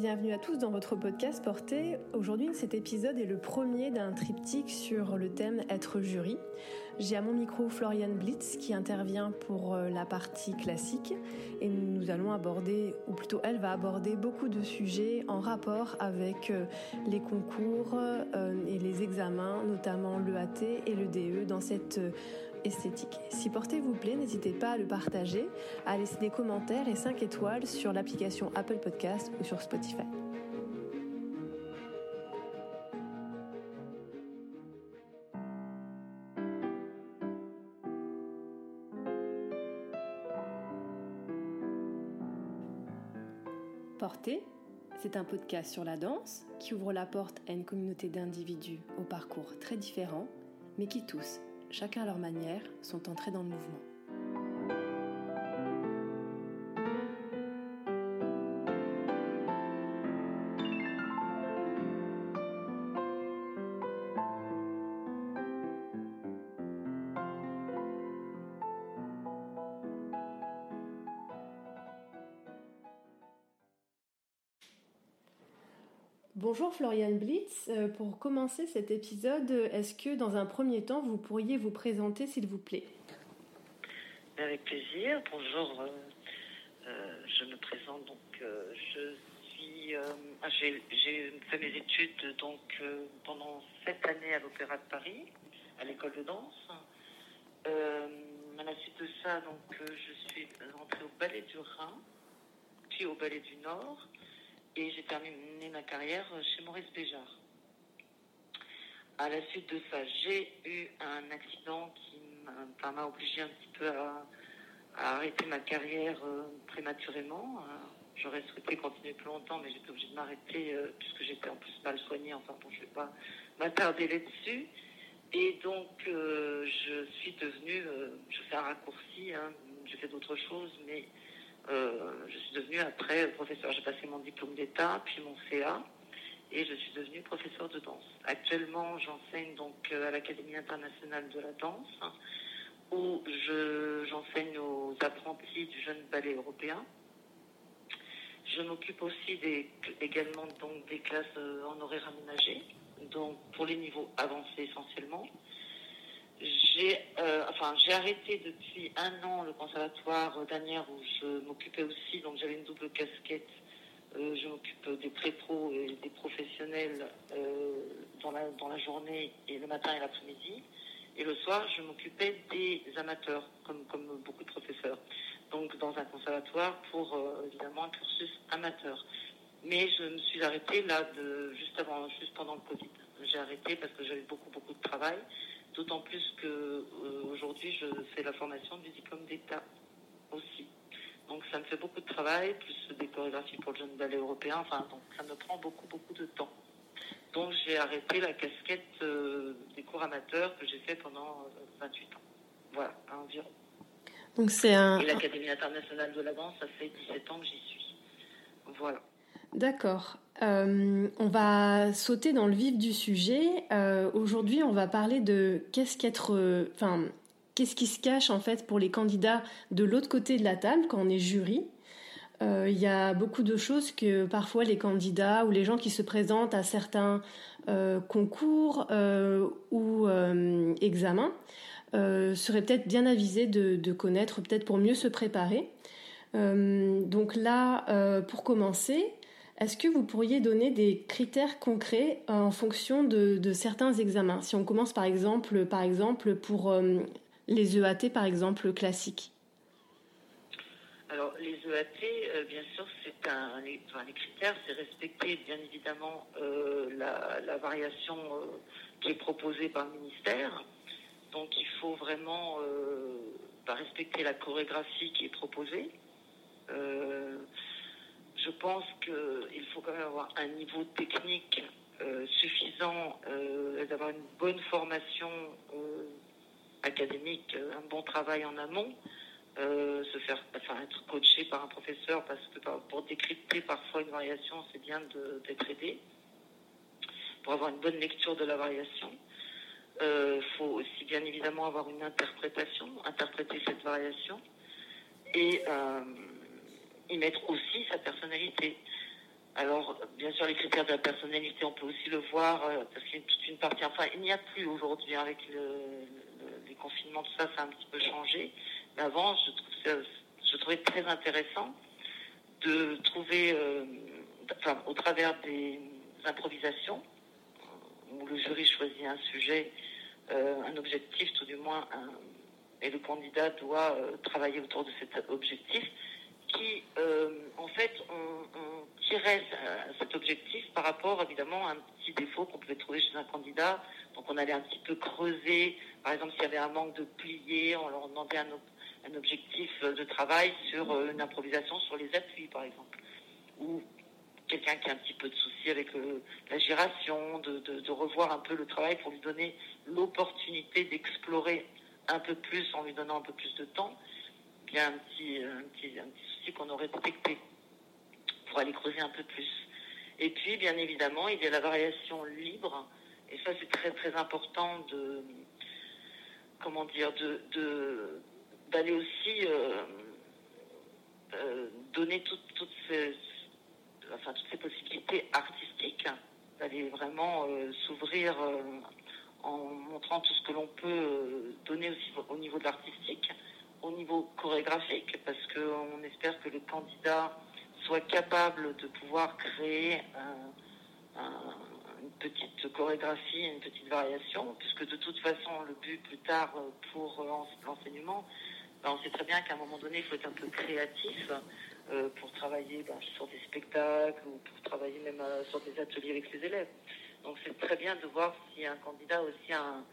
Bienvenue à tous dans votre podcast Porté. Aujourd'hui, cet épisode est le premier d'un triptyque sur le thème être jury. J'ai à mon micro Florian Blitz qui intervient pour euh, la partie classique et nous allons aborder, ou plutôt elle va aborder beaucoup de sujets en rapport avec euh, les concours euh, et les examens, notamment l'EAT et le DE dans cette Si Porté vous plaît, n'hésitez pas à le partager, à laisser des commentaires et 5 étoiles sur l'application Apple Podcast ou sur Spotify. Porté, c'est un podcast sur la danse qui ouvre la porte à une communauté d'individus au parcours très différents, mais qui tous chacun à leur manière, sont entrés dans le mouvement. Bonjour Florian Blitz. Euh, pour commencer cet épisode, est-ce que dans un premier temps, vous pourriez vous présenter s'il vous plaît? Avec plaisir. Bonjour. Euh, euh, je me présente donc. je suis. Ah, j'ai fait mes études donc pendant sept années à l'Opéra de Paris, à l'école de danse. à la suite de ça, donc, je suis rentrée au Ballet du Rhin, puis au Ballet du Nord et j'ai terminé ma carrière chez Maurice Béjart. À la suite de ça, j'ai eu un accident qui m'a obligé un petit peu à, arrêter ma carrière euh, prématurément. Euh, j'aurais souhaité continuer plus longtemps, mais j'étais obligée de m'arrêter euh, puisque j'étais en plus mal soignée. Enfin bon, je ne vais pas m'attarder là-dessus. Et donc, je suis devenue, je fais un raccourci, hein, j'ai fait d'autres choses, mais euh, je suis devenue après professeur. J'ai passé mon diplôme d'État, puis mon CA, et je suis devenue professeur de danse. Actuellement, j'enseigne donc euh, à l'Académie internationale de la danse, où j'enseigne aux apprentis du jeune ballet européen. Je m'occupe aussi des, également donc des classes euh, en horaire aménagé, donc pour les niveaux avancés essentiellement. J'ai euh, enfin, arrêté depuis un an le conservatoire d'Anières où je m'occupais aussi, donc j'avais une double casquette. Euh, je m'occupe des pré-pros et des professionnels euh, dans, la, dans la journée et le matin et l'après-midi. Et le soir, je m'occupais des amateurs, comme, comme beaucoup de professeurs. Donc dans un conservatoire pour évidemment un cursus amateur. Mais je me suis arrêtée là de, juste avant, juste pendant le Covid. J'ai arrêté parce que j'avais beaucoup beaucoup de travail. D'autant plus qu'aujourd'hui, euh, je fais la formation du diplôme d'État aussi. Donc ça me fait beaucoup de travail, plus des chorégraphies pour le jeune ballet européen. Enfin, donc ça me prend beaucoup, beaucoup de temps. Donc j'ai arrêté la casquette euh, des cours amateurs que j'ai fait pendant 28 euh, ans. Voilà, environ. Donc c'est un... Et l'Académie internationale de la danse, ça fait 17 ans que j'y suis. Voilà. D'accord. Euh, on va sauter dans le vif du sujet. Euh, aujourd'hui, on va parler de qu'est-ce qu'être, euh, qu'est-ce qui se cache en fait pour les candidats de l'autre côté de la table quand on est jury. Il y a beaucoup de choses que parfois les candidats ou les gens qui se présentent à certains concours ou examens seraient peut-être bien avisés de, de connaître, peut-être pour mieux se préparer. donc là, pour commencer, est-ce que vous pourriez donner des critères concrets euh, en fonction de, certains examens? Si on commence par exemple, par exemple pour euh, les EAT, par exemple, classiques. Alors, les EAT, euh, bien sûr, c'est un, les, critères, c'est respecter bien évidemment la, variation qui est proposée par le ministère. Donc, il faut vraiment bah, respecter la chorégraphie qui est proposée je pense qu'il faut quand même avoir un niveau technique euh, suffisant, euh, d'avoir une bonne formation euh, académique, un bon travail en amont, se faire être coaché par un professeur parce que pour décrypter parfois une variation, c'est bien d'être aidé. Pour avoir une bonne lecture de la variation, il faut aussi bien évidemment avoir une interprétation, interpréter cette variation et y mettre aussi sa personnalité. alors, bien sûr, les critères de la personnalité, on peut aussi le voir, parce qu'il y a toute une partie, enfin, il n'y a plus aujourd'hui avec les confinements, tout ça, ça a un petit peu changé. Mais avant, je, trouve je trouvais très intéressant de trouver, enfin, au travers des improvisations, où le jury choisit un sujet, un objectif, tout du moins, et le candidat doit travailler autour de cet objectif, qui, en fait, on, on tirait cet objectif par rapport évidemment à un petit défaut qu'on pouvait trouver chez un candidat. Donc on allait un petit peu creuser, par exemple s'il y avait un manque de pliés, on leur demandait un, un objectif de travail sur euh, une improvisation sur les appuis par exemple. Ou quelqu'un qui a un petit peu de souci avec euh, la giration, de, revoir un peu le travail pour lui donner l'opportunité d'explorer un peu plus en lui donnant un peu plus de temps. Il y a un petit, un petit, un petit souci qu'on aurait détecté pour aller creuser un peu plus. Et puis, bien évidemment, il y a la variation libre. Et ça, c'est très, très important de, comment dire, de, d'aller aussi euh, euh, donner toutes, ces, enfin, toutes ces possibilités artistiques, d'aller vraiment euh, s'ouvrir en montrant tout ce que l'on peut donner aussi au niveau de l'artistique, au niveau chorégraphique, parce qu'on espère que le candidat soit capable de pouvoir créer une petite chorégraphie, une petite variation, puisque de toute façon, le but plus tard euh, pour euh, l'enseignement, ben, on sait très bien qu'à un moment donné, il faut être un peu créatif euh, pour travailler ben, sur des spectacles ou pour travailler même sur des ateliers avec ses élèves. Donc c'est très bien de voir si un candidat a un,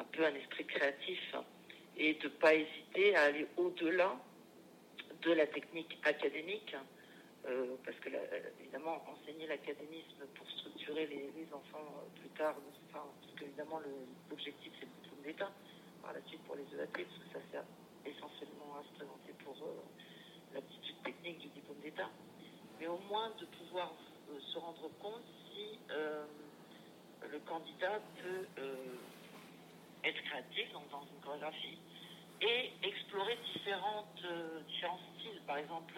un peu un esprit créatif et de ne pas hésiter à aller au-delà de la technique académique euh, parce que évidemment enseigner l'académisme pour structurer les, enfants euh, plus tard, enfin, parce qu'évidemment l'objectif c'est le diplôme d'État par la suite pour les EAT, parce que ça sert essentiellement à se présenter pour euh, l'aptitude technique du diplôme d'État, mais au moins de pouvoir se rendre compte si le candidat peut être créatif dans, une chorégraphie et explorer différentes, différents styles, par exemple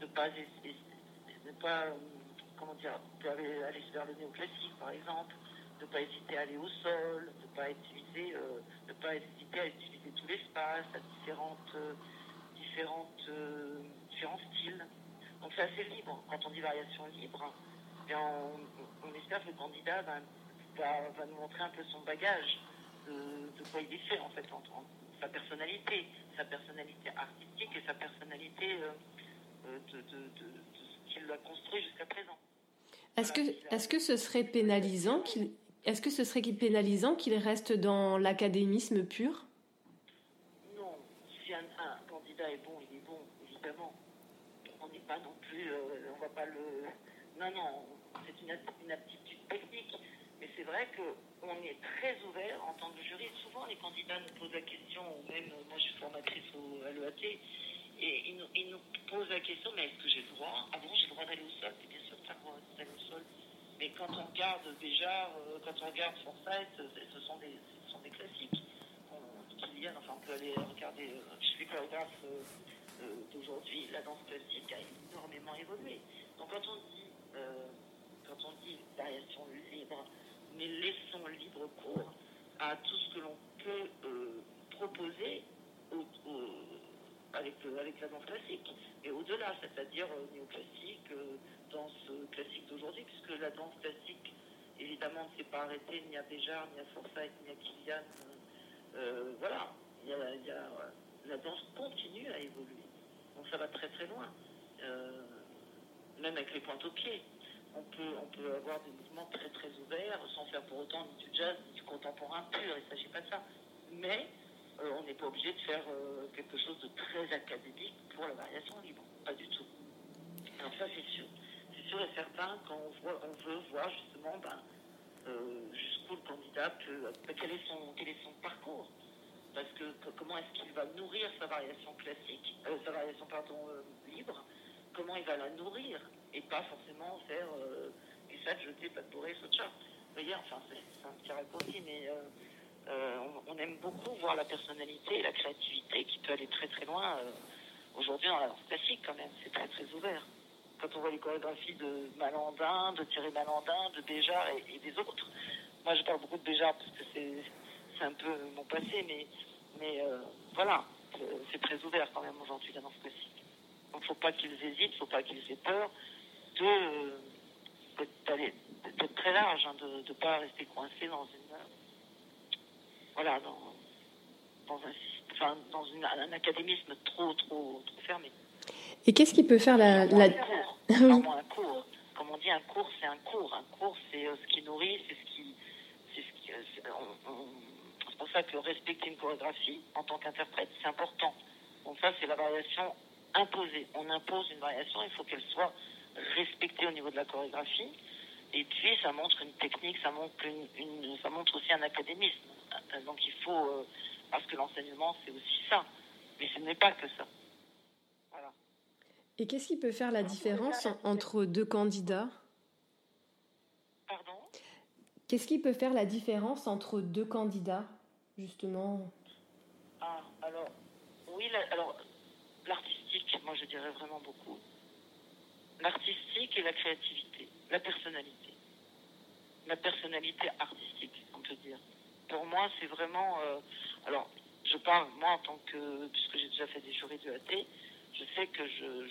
ne pas, ne pas euh, comment dire, aller, aller vers le néoclassique par exemple, ne pas hésiter à aller au sol, ne pas utiliser, euh, ne pas hésiter à utiliser tout l'espace, à différentes, euh, différentes, différents styles. Donc c'est assez libre. Quand on dit variation libre, eh on, espère que le candidat va, va, nous montrer un peu son bagage, de, quoi il est fait en fait, entre sa personnalité, sa personnalité artistique et sa personnalité de, ce qu'il a construit jusqu'à présent. Est-ce que, est-ce que ce serait pénalisant qu'il est-ce que ce serait pénalisant qu'il reste dans l'académisme pur? Non. Si un, candidat est bon, il est bon, évidemment. On n'est pas non plus, euh, on va pas le. Non, non. C'est une, une, aptitude technique, mais c'est vrai qu'on est très ouvert en tant que jury. Souvent, les candidats nous posent la question, ou même moi, je suis formatrice au, à l'EAT et il nous, il nous, pose la question, mais est-ce que j'ai le droit? Avant, j'ai le droit d'aller au sol, c'est bien sûr que tu as le droit d'aller au sol. Mais quand on regarde déjà, euh, quand on regarde Forsyth, ce sont des, ce sont des classiques. Kylian, enfin, on peut aller regarder euh, chez les euh, d'aujourd'hui, la danse classique a énormément évolué. Donc quand on dit, quand on dit variation libre, mais laissons libre cours à tout ce que l'on peut proposer aux, avec, euh, avec la danse classique. Et au-delà, c'est-à-dire euh, néoclassique, euh, danse classique d'aujourd'hui, puisque la danse classique, évidemment, ne s'est pas arrêtée ni à Béjar, ni à Forsyth, ni à Kilian. voilà, il y a, la danse continue à évoluer. Donc ça va très très loin. même avec les pointes au pied. On peut, on peut avoir des mouvements très très ouverts, sans faire pour autant ni du jazz, ni du contemporain pur, il ne s'agit pas de ça. Mais euh, on n'est pas obligé de faire euh, quelque chose de très académique pour la variation libre. Pas du tout. Alors ça, c'est sûr. C'est sûr et certain quand on, voit, on veut voir justement ben, euh, jusqu'où le candidat peut, ben, quel, est son, quel est son parcours. Parce que, comment est-ce qu'il va nourrir sa variation classique, sa variation pardon, libre, comment il va la nourrir? Et pas forcément faire et ça de jeter, pas de bourrer, Vous voyez, enfin, c'est un petit raccourci, mais euh, on, aime beaucoup voir la personnalité et la créativité qui peut aller très très loin. Euh, aujourd'hui, dans la danse classique, quand même, c'est très très ouvert. quand on voit les chorégraphies de Malandin, de Thierry Malandin, de Béjar et, des autres. Moi, je parle beaucoup de Béjar parce que c'est un peu mon passé, mais, mais euh, voilà, c'est très ouvert quand même aujourd'hui la danse classique. Donc, il ne faut pas qu'ils hésitent, il ne faut pas qu'ils aient peur de d'être très large, hein, de ne pas rester coincé dans une voilà dans, dans un enfin, dans une, un académisme trop trop trop fermé. Et qu'est-ce qui peut faire la, la... Un cours? un cours? Comme on dit, un cours, c'est un cours. Un cours, c'est euh, ce qui nourrit, c'est ce qui. C'est ce qui, c'est pour ça que respecter une chorégraphie en tant qu'interprète, c'est important. Donc ça, c'est la variation imposée. On impose une variation, il faut qu'elle soit respectée au niveau de la chorégraphie. Et puis, ça montre une technique, ça montre, une, ça montre aussi un académisme. Donc, il faut, euh, parce que l'enseignement, c'est aussi ça. Mais ce n'est pas que ça. Voilà. Et qu'est-ce qui peut faire la différence entre deux candidats? Pardon? Qu'est-ce qui peut faire la différence entre deux candidats, justement? Ah, alors, oui, alors, l'artistique, moi je dirais vraiment beaucoup. L'artistique et la créativité la personnalité. La personnalité artistique, on peut dire. Pour moi, c'est vraiment. Euh, alors, je parle, moi, en tant que. Puisque j'ai déjà fait des jurys de AT, je sais que je,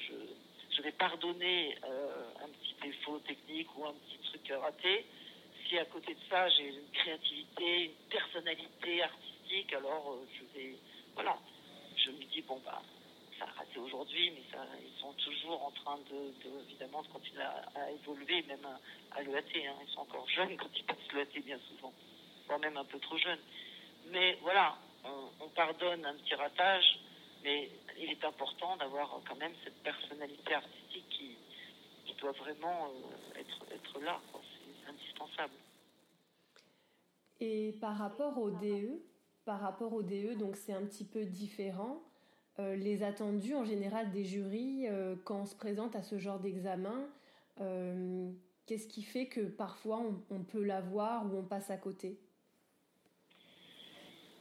je, vais pardonner euh, un petit défaut technique ou un petit truc raté. Si à côté de ça, j'ai une créativité, une personnalité artistique, alors euh, je vais. Voilà. Je me dis, bon, bah, ça a raté aujourd'hui, mais ça, ils sont toujours en train de, évidemment, de continuer à, évoluer, même à, l'EAT. Hein. Ils sont encore jeunes quand ils passent l'EAT, bien souvent, voire même un peu trop jeunes. Mais voilà, on, pardonne un petit ratage, mais il est important d'avoir quand même cette personnalité artistique qui, qui doit vraiment euh, être, être là. C'est indispensable. Et par rapport au DE, par rapport au DE, donc c'est un petit peu différent. Euh, les attendus en général des jurys euh, quand on se présente à ce genre d'examen euh, Qu'est-ce qui fait que parfois on, peut l'avoir ou on passe à côté?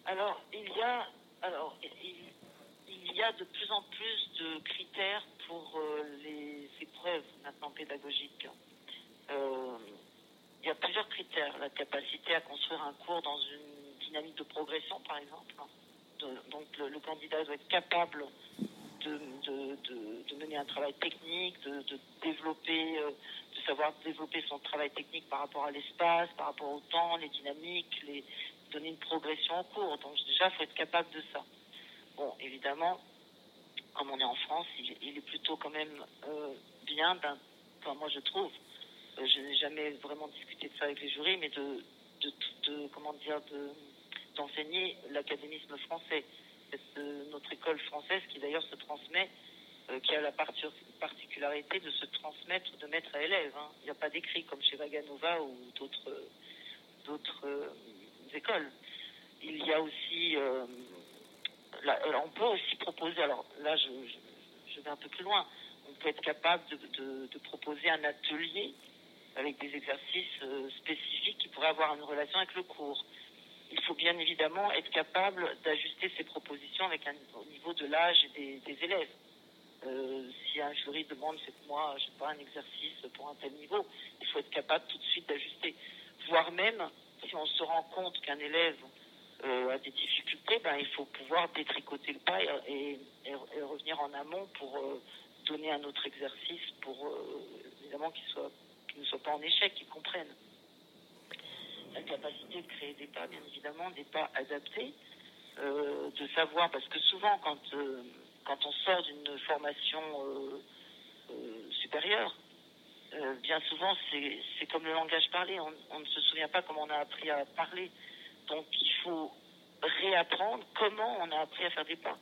Alors, il y a, alors, il, y a de plus en plus de critères pour les épreuves maintenant pédagogiques. il y a plusieurs critères. La capacité à construire un cours dans une dynamique de progression, par exemple donc le, candidat doit être capable de, mener un travail technique, de, développer, euh, de savoir développer son travail technique par rapport à l'espace, par rapport au temps, les dynamiques, les, donner une progression en cours. Donc déjà, il faut être capable de ça. Bon, évidemment, comme on est en France, il, est plutôt quand même euh, bien d'un, enfin moi je trouve, euh, je n'ai jamais vraiment discuté de ça avec les jurys, mais de, de comment dire, de d'enseigner l'académisme français. C'est notre école française qui d'ailleurs se transmet, euh, qui a la particularité de se transmettre de maître à élève. Hein. Il n'y a pas d'écrit comme chez Vaganova ou d'autres euh, écoles. Il y a aussi, euh, on peut aussi proposer, alors là je, vais un peu plus loin, on peut être capable de proposer un atelier avec des exercices spécifiques qui pourraient avoir une relation avec le cours il faut bien évidemment être capable d'ajuster ses propositions avec un, au niveau de l'âge des, élèves. Euh, si un jury demande, moi, je sais pas, un exercice pour un tel niveau, il faut être capable tout de suite d'ajuster. Voire même, si on se rend compte qu'un élève euh, a des difficultés, ben, il faut pouvoir détricoter le pas et, revenir en amont pour euh, donner un autre exercice pour évidemment qu'il ne soit pas en échec, qu'il comprenne la capacité de créer des pas, bien évidemment, des pas adaptés, euh, de savoir, parce que souvent, quand, euh, quand on sort d'une formation euh, supérieure, bien souvent, c'est comme le langage parlé, on, ne se souvient pas comment on a appris à parler. Donc, il faut réapprendre comment on a appris à faire des pas,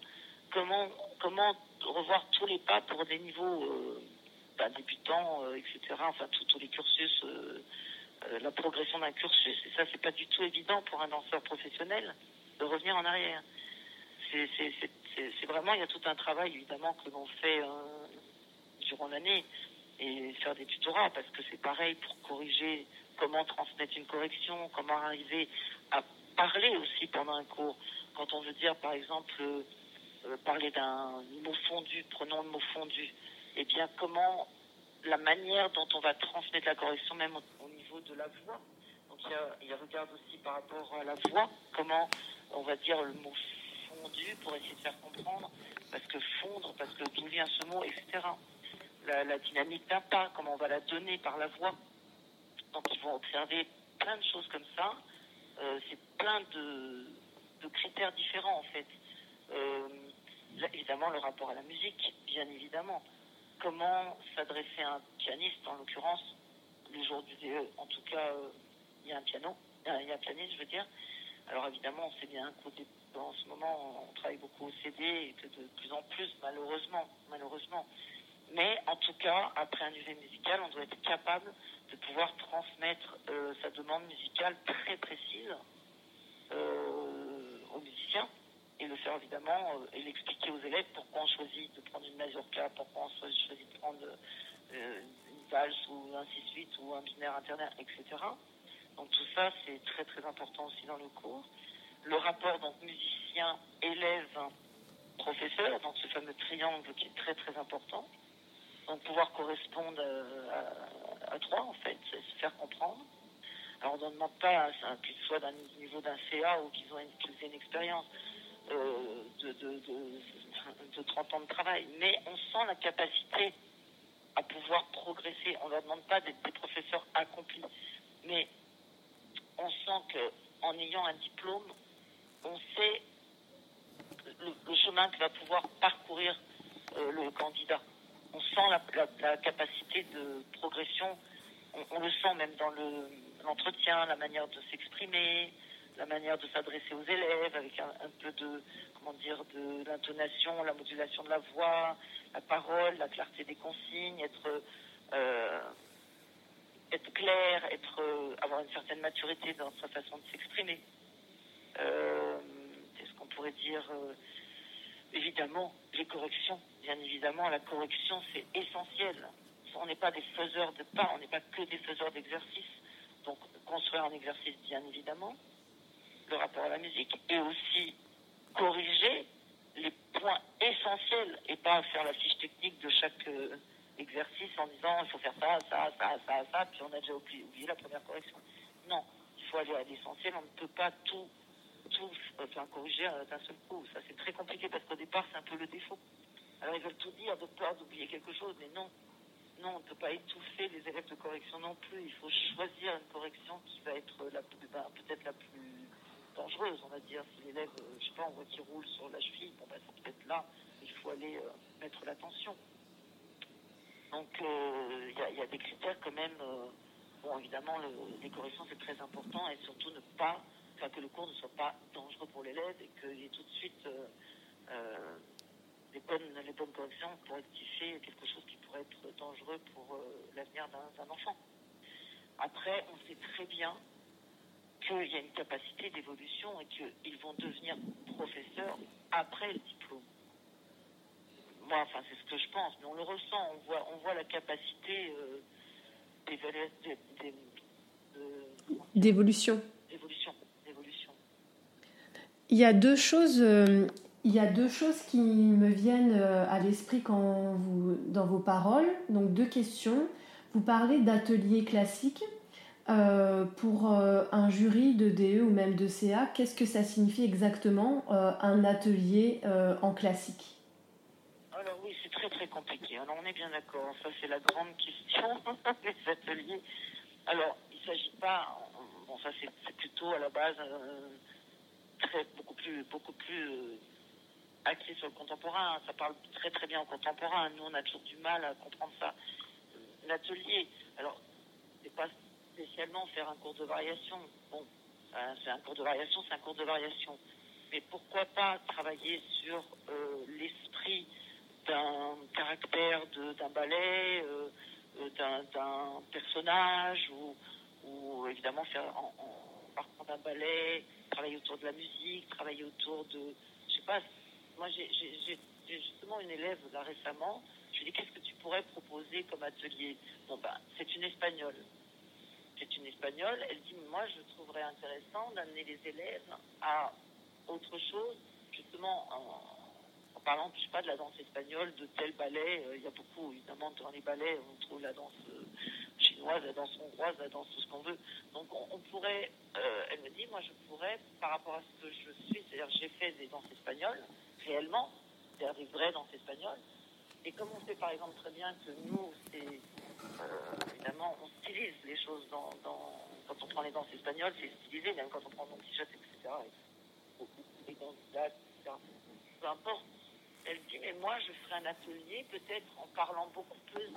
comment, comment revoir tous les pas pour des niveaux bah, débutants, etc., enfin, tous les cursus la progression d'un cursus. Et ça, c'est pas du tout évident pour un danseur professionnel de revenir en arrière. C'est vraiment, il y a tout un travail évidemment que l'on fait euh, durant l'année et faire des tutorats parce que c'est pareil pour corriger comment transmettre une correction, comment arriver à parler aussi pendant un cours. Quand on veut dire, par exemple, euh, parler d'un mot fondu, prenons le mot fondu, eh bien, comment la manière dont on va transmettre la correction, même au, de la voix. Donc il, regarde aussi par rapport à la voix, comment on va dire le mot fondu pour essayer de faire comprendre, parce que fondre, parce que d'où vient ce mot, etc. La, dynamique d'un pas, comment on va la donner par la voix. Donc ils vont observer plein de choses comme ça. Euh, c'est plein de, critères différents en fait. Euh, évidemment le rapport à la musique, bien évidemment comment s'adresser à un pianiste, en l'occurrence, le jour du DE, en tout cas, euh, il y a un piano, euh, il y a un pianiste, je veux dire. Alors évidemment, on sait bien qu'en ce moment, on travaille beaucoup au CD et que de plus en plus, malheureusement, malheureusement. Mais en tout cas, après un UV musical, on doit être capable de pouvoir transmettre euh, sa demande musicale très précise aux musiciens et le faire évidemment euh, et l'expliquer aux élèves pourquoi on choisit de prendre une mazurka, pourquoi on choisit de prendre une ou un 6-8 ou un binaire internet, etc. Donc tout ça, c'est très très important aussi dans le cours. Le rapport donc musicien, élève, professeur, donc ce fameux triangle qui est très très important. Donc pouvoir correspondre euh, à, trois en fait, se faire comprendre. Alors on ne demande pas qu'ils soient d'un niveau d'un CA ou qu'ils aient une expérience. Euh, de, de, 30 ans de travail, mais on sent la capacité à pouvoir progresser. On ne leur demande pas d'être des professeurs accomplis, mais on sent qu'en ayant un diplôme, on sait le, chemin que va pouvoir parcourir euh, le candidat. On sent la, capacité de progression, on, le sent même dans l'entretien, la manière de s'exprimer, la manière de s'adresser aux élèves avec un, peu de comment dire de l'intonation, la modulation de la voix, la parole, la clarté des consignes, être euh, être clair, être euh, avoir une certaine maturité dans sa façon de s'exprimer. Euh, Qu'est-ce qu'on pourrait dire Évidemment, les corrections. Bien évidemment, la correction c'est essentiel. On n'est pas des faiseurs de pas, on n'est pas que des faiseurs d'exercices. Donc construire un exercice, bien évidemment, le rapport à la musique et aussi corriger les points essentiels et pas faire la fiche technique de chaque euh, exercice en disant il faut faire ça, ça, ça, ça, ça, puis on a déjà oublié, la première correction. Non, il faut aller à l'essentiel, on ne peut pas tout, tout enfin, corriger d'un seul coup. Ça c'est très compliqué parce qu'au départ c'est un peu le défaut. Alors ils veulent tout dire de peur d'oublier quelque chose, mais non, non, on ne peut pas étouffer les élèves de correction non plus. Il faut choisir une correction qui va être ben, peut-être la plus dangereuse, on va dire. Si l'élève, euh, je sais pas, on voit qu'il roule sur la cheville, bon, ben, c'est peut-être là, il faut aller euh, mettre l'attention. Donc, euh, il y, a des critères quand même. bon, évidemment, les corrections, c'est très important et surtout ne pas, enfin, que le cours ne soit pas dangereux pour l'élève et qu'il y ait tout de suite les, bonnes, les bonnes corrections pour rectifier quelque chose qui pourrait être dangereux pour l'avenir d'un enfant. Après, on sait très bien qu'il y a une capacité d'évolution et qu'ils vont devenir professeurs après le diplôme. Moi, enfin, c'est ce que je pense, mais on le ressent, on voit, on voit la capacité euh, d'évolution. D'évolution, Il y a deux choses. Euh, il y a deux choses qui me viennent euh, à l'esprit quand vous, dans vos paroles. Donc deux questions. Vous parlez d'ateliers classiques euh, pour euh, un jury de DE ou même de CA, qu'est-ce que ça signifie exactement euh, un atelier en classique? Alors oui, c'est très très compliqué. Alors on est bien d'accord, ça c'est la grande question des ateliers. Alors il ne s'agit pas, bon ça c'est plutôt à la base beaucoup plus, beaucoup plus axé sur le contemporain. Ça parle très très bien au contemporain. Nous on a toujours du mal à comprendre ça. L'atelier, alors c'est pas spécialement faire un cours de variation. Bon, euh, c'est un cours de variation, c'est un cours de variation. Mais pourquoi pas travailler sur euh, l'esprit d'un caractère d'un ballet, euh, d'un personnage, ou, ou, évidemment faire en, partant d'un ballet, travailler autour de la musique, travailler autour de, je sais pas, moi j'ai justement une élève là récemment, je lui ai dit qu'est-ce que tu pourrais proposer comme atelier? Bon ben c'est une espagnole c'est une espagnole, elle dit moi je trouverais intéressant d'amener les élèves à autre chose, justement en, parlant, je sais pas, de la danse espagnole, de tel ballet. Il y a beaucoup, évidemment, dans les ballets, on trouve la danse chinoise, la danse hongroise, la danse tout ce qu'on veut. Donc on, pourrait, elle me dit, moi je pourrais, par rapport à ce que je suis, c'est-à-dire j'ai fait des danses espagnoles, réellement, c'est-à-dire des vraies danses espagnoles. Et comme on sait par exemple très bien que nous, c'est évidemment, on stylise les choses dans, quand on prend les danses espagnoles, c'est stylisé, même quand on prend mon t-shirt, etc. Et, les etc. Peu importe. Elle dit, mais moi, je ferai un atelier, peut-être en parlant beaucoup plus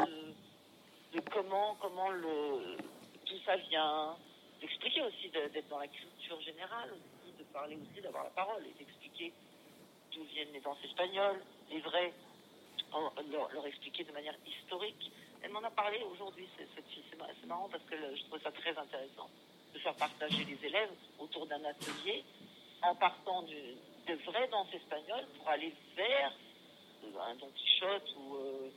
de, comment, comment le, tout ça vient, d'expliquer aussi, d'être dans la culture générale aussi, de parler aussi, d'avoir la parole et d'expliquer d'où viennent les danses espagnoles, les vraies, leur, expliquer de manière historique elle m'en a parlé aujourd'hui. C'est marrant parce que je trouve ça très intéressant de faire partager les élèves autour d'un atelier en partant de vraies danses espagnoles pour aller vers un Don Quichotte ou, euh,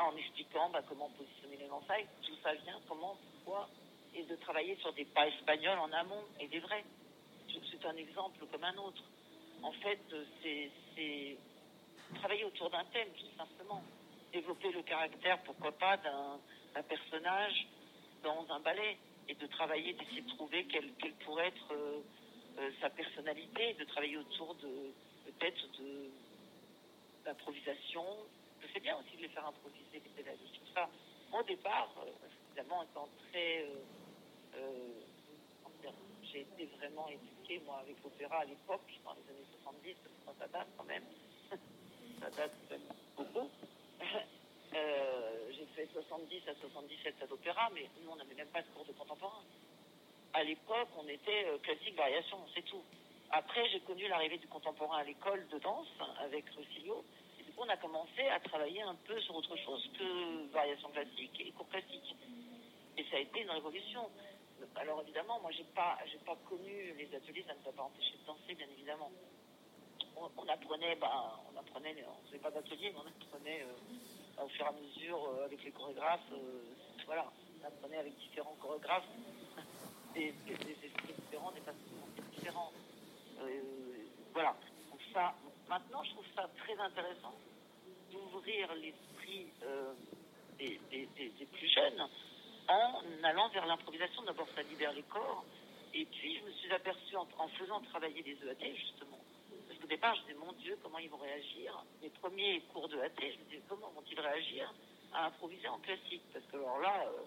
en expliquant bah, comment positionner les lançailles, tout ça vient, comment, pourquoi, et de travailler sur des pas espagnols en amont et des vrais. C'est un exemple comme un autre. En fait, c'est travailler autour d'un thème, tout simplement développer le caractère, pourquoi pas, d'un personnage dans un ballet et de travailler, d'essayer de trouver quelle, pourrait être euh, euh, sa personnalité, de travailler autour de peut-être de d'improvisation. Je sais bien aussi de les faire improviser les élèves. Tout au départ, euh, évidemment, étant très j'ai été vraiment éduquée, moi, avec l'opéra à l'époque, dans les années 70, ça date quand même. Date beaucoup. Euh, j'ai fait 70 à 77 à l'opéra, mais nous, on n'avait même pas de cours de contemporain. À l'époque, on était euh, classique variation, c'est tout. Après, j'ai connu l'arrivée du contemporain à l'école de danse avec Rosilio. Et du coup, on a commencé à travailler un peu sur autre chose que variation classique et cours classique. Et ça a été une révolution. Alors évidemment, moi, j'ai pas, j'ai pas connu les ateliers, ça ne m'a pas empêché de danser, bien évidemment on, apprenait, bah, on apprenait, on faisait pas d'atelier, mais on apprenait euh, au fur et à mesure euh, avec les chorégraphes. Euh, voilà, on apprenait avec différents chorégraphes des, esprits différents, des façons différentes. voilà. Donc ça, maintenant, je trouve ça très intéressant d'ouvrir l'esprit des, des, plus jeunes en allant vers l'improvisation. D'abord, ça libère les corps. Et puis, je me suis aperçue en, faisant travailler les EAT, justement, départ, je me disais, mon Dieu, comment ils vont réagir? Les premiers cours de AT, je me disais, comment vont-ils réagir à improviser en classique? Parce que alors là, euh,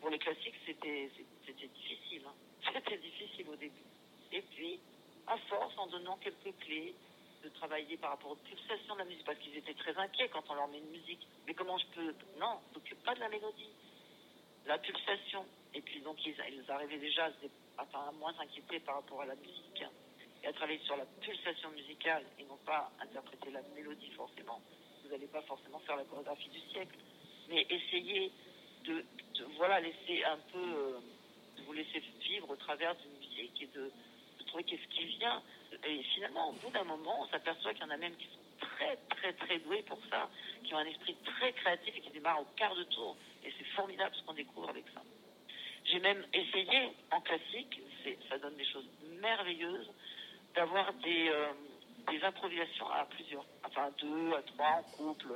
pour les classiques, c'était difficile. Hein. C'était difficile au début. Et puis, à force, en donnant quelques clés, de travailler par rapport aux pulsations de la musique, parce qu'ils étaient très inquiets quand on leur met une musique. Mais comment je peux Non, on s'occupe pas de la mélodie. La pulsation. Et puis donc, ils, ils arrivaient déjà à, moins inquiétés par rapport à la musique à travailler sur la pulsation musicale et non pas interpréter la mélodie forcément. Vous n'allez pas forcément faire la chorégraphie du siècle, mais essayez de, voilà laisser un peu, euh, vous laisser vivre au travers d'une musique et de, trouver qu'est-ce qui vient. Et finalement, au bout d'un moment, on s'aperçoit qu'il y en a même qui sont très très très doués pour ça, qui ont un esprit très créatif et qui démarrent au quart de tour. Et c'est formidable ce qu'on découvre avec ça. J'ai même essayé en classique, ça donne des choses merveilleuses d'avoir des, euh, des improvisations à plusieurs, enfin à deux, à trois, en couple,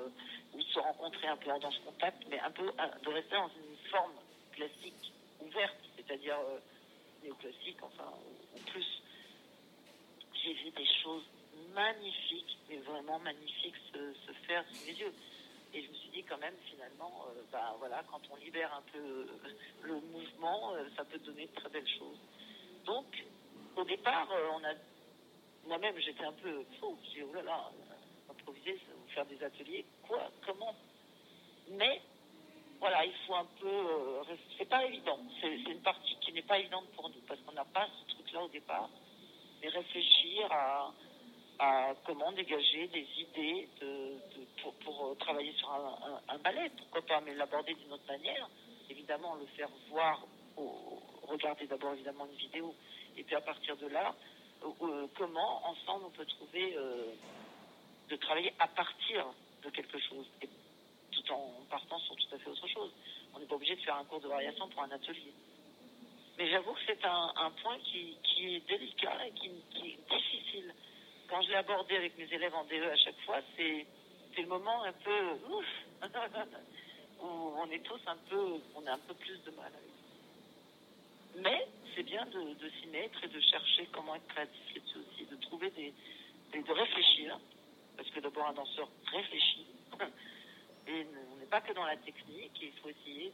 ou de se rencontrer un peu en danse contact, mais un peu de rester dans une forme classique ouverte, c'est-à-dire euh, néoclassique, enfin, ou, plus. J'ai vu des choses magnifiques, mais vraiment magnifiques se, faire sous mes yeux. Et je me suis dit quand même, finalement, euh, bah, voilà, quand on libère un peu le mouvement, ça peut donner de très belles choses. Donc, au départ, on a moi-même, j'étais un peu fou. Je dis, oh là là, improviser, faire des ateliers, quoi, comment? Mais, voilà, il faut un peu. Euh, c'est pas évident. C'est une partie qui n'est pas évidente pour nous, parce qu'on n'a pas ce truc-là au départ. Mais réfléchir à, comment dégager des idées pour, euh, travailler sur un, ballet, pourquoi pas, mais l'aborder d'une autre manière. Évidemment, le faire voir, regarder d'abord évidemment une vidéo, et puis à partir de là, comment ensemble on peut trouver euh, de travailler à partir de quelque chose, tout en partant sur tout à fait autre chose. On n'est pas obligé de faire un cours de variation pour un atelier. Mais j'avoue que c'est un, point qui, est délicat et qui, est difficile quand je l'ai abordé avec mes élèves en DE à chaque fois, c'est le moment un peu où on est tous un peu, on a un peu plus de mal avec mais c'est bien de, s'y mettre et de chercher comment être créatif là-dessus aussi, de trouver des, de réfléchir, parce que d'abord un danseur réfléchit, et on n'est pas que dans la technique, il faut essayer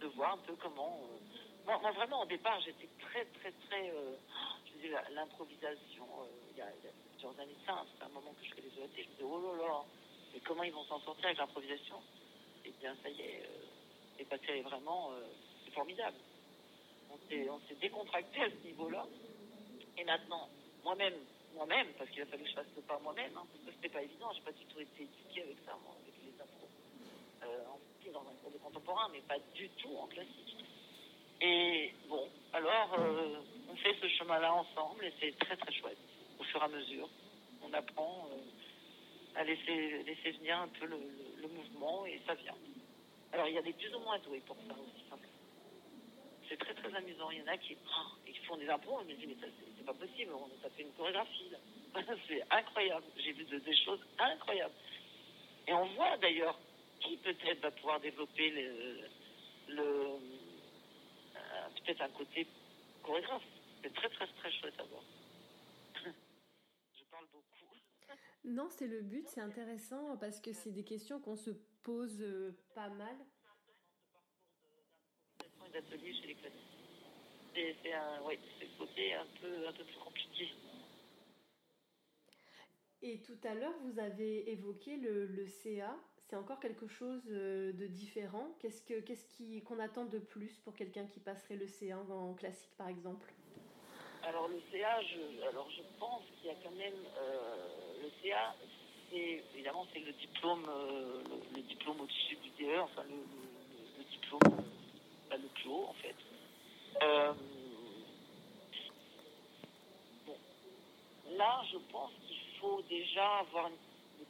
de, voir un peu comment. Euh, moi, vraiment, au départ, j'étais très, très, très. Euh, je disais, l'improvisation, euh, il, y a plusieurs années, ça, c'est un moment que je fais les OAT, je me disais, oh là là, mais comment ils vont s'en sortir avec l'improvisation? Eh bien, ça y est, et passer vraiment, c'est formidable on s'est décontracté à ce niveau-là. Et maintenant, moi-même, moi-même, parce qu'il a fallu que je fasse le pas moi-même, hein, parce que c'était pas évident, j'ai pas du tout été éduquée avec ça, moi, avec les impros. Euh, dans un cours de contemporain, mais pas du tout en classique. Et bon, alors, euh, on fait ce chemin-là ensemble et c'est très très chouette. Au fur et à mesure, on apprend euh, à laisser, laisser venir un peu le, le, mouvement et ça vient. Alors, il y a des plus ou moins doués pour ça aussi, simplement c'est très très amusant. Il y en a qui, oh, font des impôts, je me dis, mais c'est pas possible, ça fait une chorégraphie. c'est incroyable. J'ai vu des choses incroyables. Et on voit d'ailleurs qui peut-être va pouvoir développer le, le euh, peut-être un côté chorégraphe. C'est très très très chouette à voir. je parle beaucoup. Non, c'est le but, c'est intéressant parce que c'est des questions qu'on se pose euh, pas mal chez les classiques. C'est un, ouais, le côté un peu, un peu plus compliqué. Et tout à l'heure, vous avez évoqué le, le CA. C'est encore quelque chose euh, de différent. Qu'est-ce que, qu'est-ce qui, qu'on attend de plus pour quelqu'un qui passerait le CA en, classique, par exemple? Alors le CA, je, alors je pense qu'il y a quand même euh, le CA. C'est évidemment c'est le diplôme, euh, le, diplôme au-dessus du DE, enfin le, le diplôme le plus haut, en fait. Euh, bon. Là, je pense qu'il faut déjà avoir une,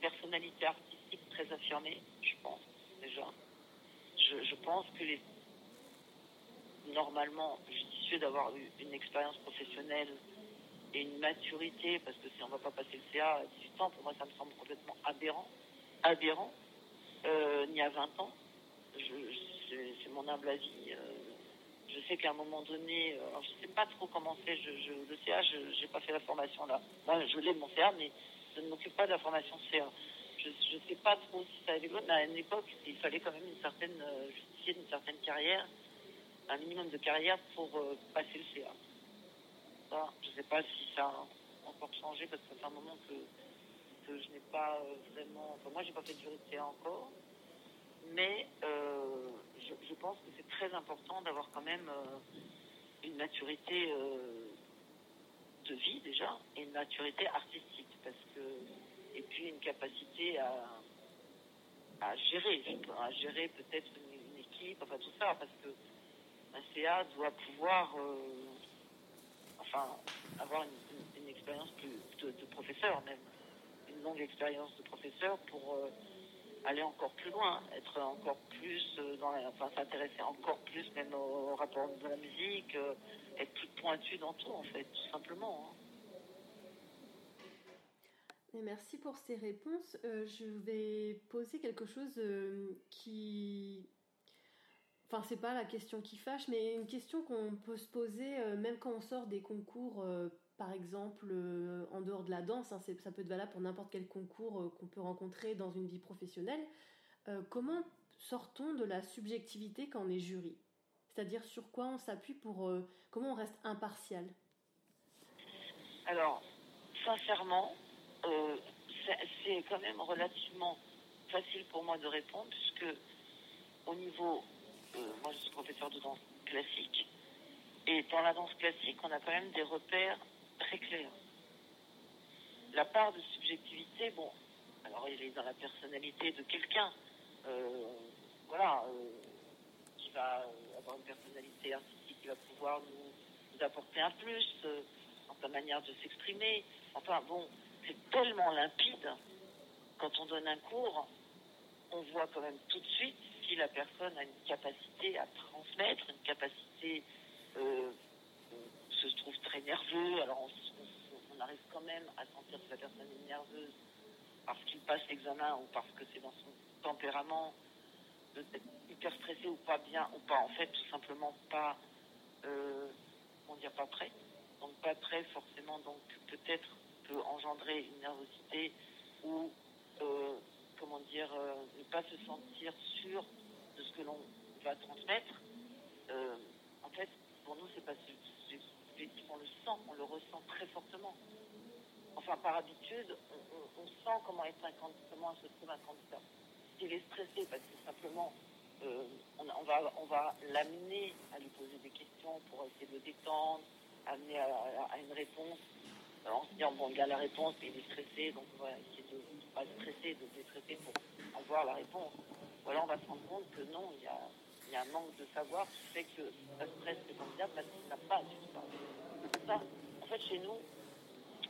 personnalité artistique très affirmée, je pense, déjà. Je, pense que les normalement judicieux d'avoir eu une expérience professionnelle et une maturité, parce que si on ne va pas passer le CA à 18 ans, pour moi ça me semble complètement aberrant, aberrant, euh, ni à 20 ans. c'est mon humble avis. Je sais qu'à un moment donné, euh, je ne sais pas trop comment c'est, je, je, le CA, je n'ai pas fait la formation là. Moi, je l'ai mon CA, mais je ne m'occupe pas de la formation CA. Je ne sais pas trop si ça a évolué, mais à une époque, il fallait quand même une certaine euh, justifier d'une certaine carrière, un minimum de carrière pour euh, passer le CA. je ne sais pas si ça a encore changé parce que ça fait un moment que, je n'ai pas vraiment. Enfin, moi, j'ai pas fait de durée encore mais euh, je, pense que c'est très important d'avoir quand même euh, une maturité euh, de vie déjà et une maturité artistique parce que et puis une capacité à, à gérer, à gérer peut-être une, équipe, enfin tout ça, parce que un CA doit pouvoir enfin avoir une, expérience plus de, professeur même, une longue expérience de professeur pour aller encore plus loin, être encore plus euh, dans enfin s'intéresser encore plus même au, rapport de la musique, euh, être plus pointu dans tout en fait, tout simplement. Hein. merci pour ces réponses. Euh, je vais poser quelque chose qui Enfin, c'est pas la question qui fâche, mais une question qu'on peut se poser même quand on sort des concours par exemple, euh, en dehors de la danse, hein, ça peut être valable pour n'importe quel concours euh, qu'on peut rencontrer dans une vie professionnelle, euh, comment sortons de la subjectivité quand on est jury? C'est-à-dire sur quoi on s'appuie pour... comment on reste impartial? Alors, sincèrement, c'est quand même relativement facile pour moi de répondre, puisque au niveau... moi, je suis professeur de danse classique, et dans la danse classique, on a quand même des repères très clair. La part de subjectivité, bon, alors il est dans la personnalité de quelqu'un, euh, voilà, euh, qui va avoir une personnalité artistique, qui va pouvoir nous, apporter un plus euh, dans sa manière de s'exprimer. Enfin bon, c'est tellement limpide quand on donne un cours, on voit quand même tout de suite si la personne a une capacité à transmettre, une capacité se trouve très nerveux, alors on, arrive quand même à sentir que la personne est nerveuse parce qu'il passe l'examen ou parce que c'est dans son tempérament. D'être hyper stressé ou pas bien ou pas. En fait tout simplement pas euh, on dire pas prêt. Donc pas prêt forcément. Donc peut-être peut engendrer une nervosité ou euh, comment dire euh, ne pas se sentir sûr de ce que l'on va transmettre euh, en fait pour nous c'est pas on le ressent très fortement enfin par habitude on, sent comment est un comment se trouve un candidat s'il est stressé parce que simplement euh, on, va, l'amener à lui poser des questions pour essayer de le détendre, amener à, une réponse. Alors, en se disant, bon, il a la réponse, mais il est stressé, donc on va essayer de ne pas stresser, de déstresser pour avoir la réponse. Alors on va se rendre compte que non, il y a, un manque de savoir qui fait que ça stresse le candidat parce qu'il n'a pas du En fait, chez nous,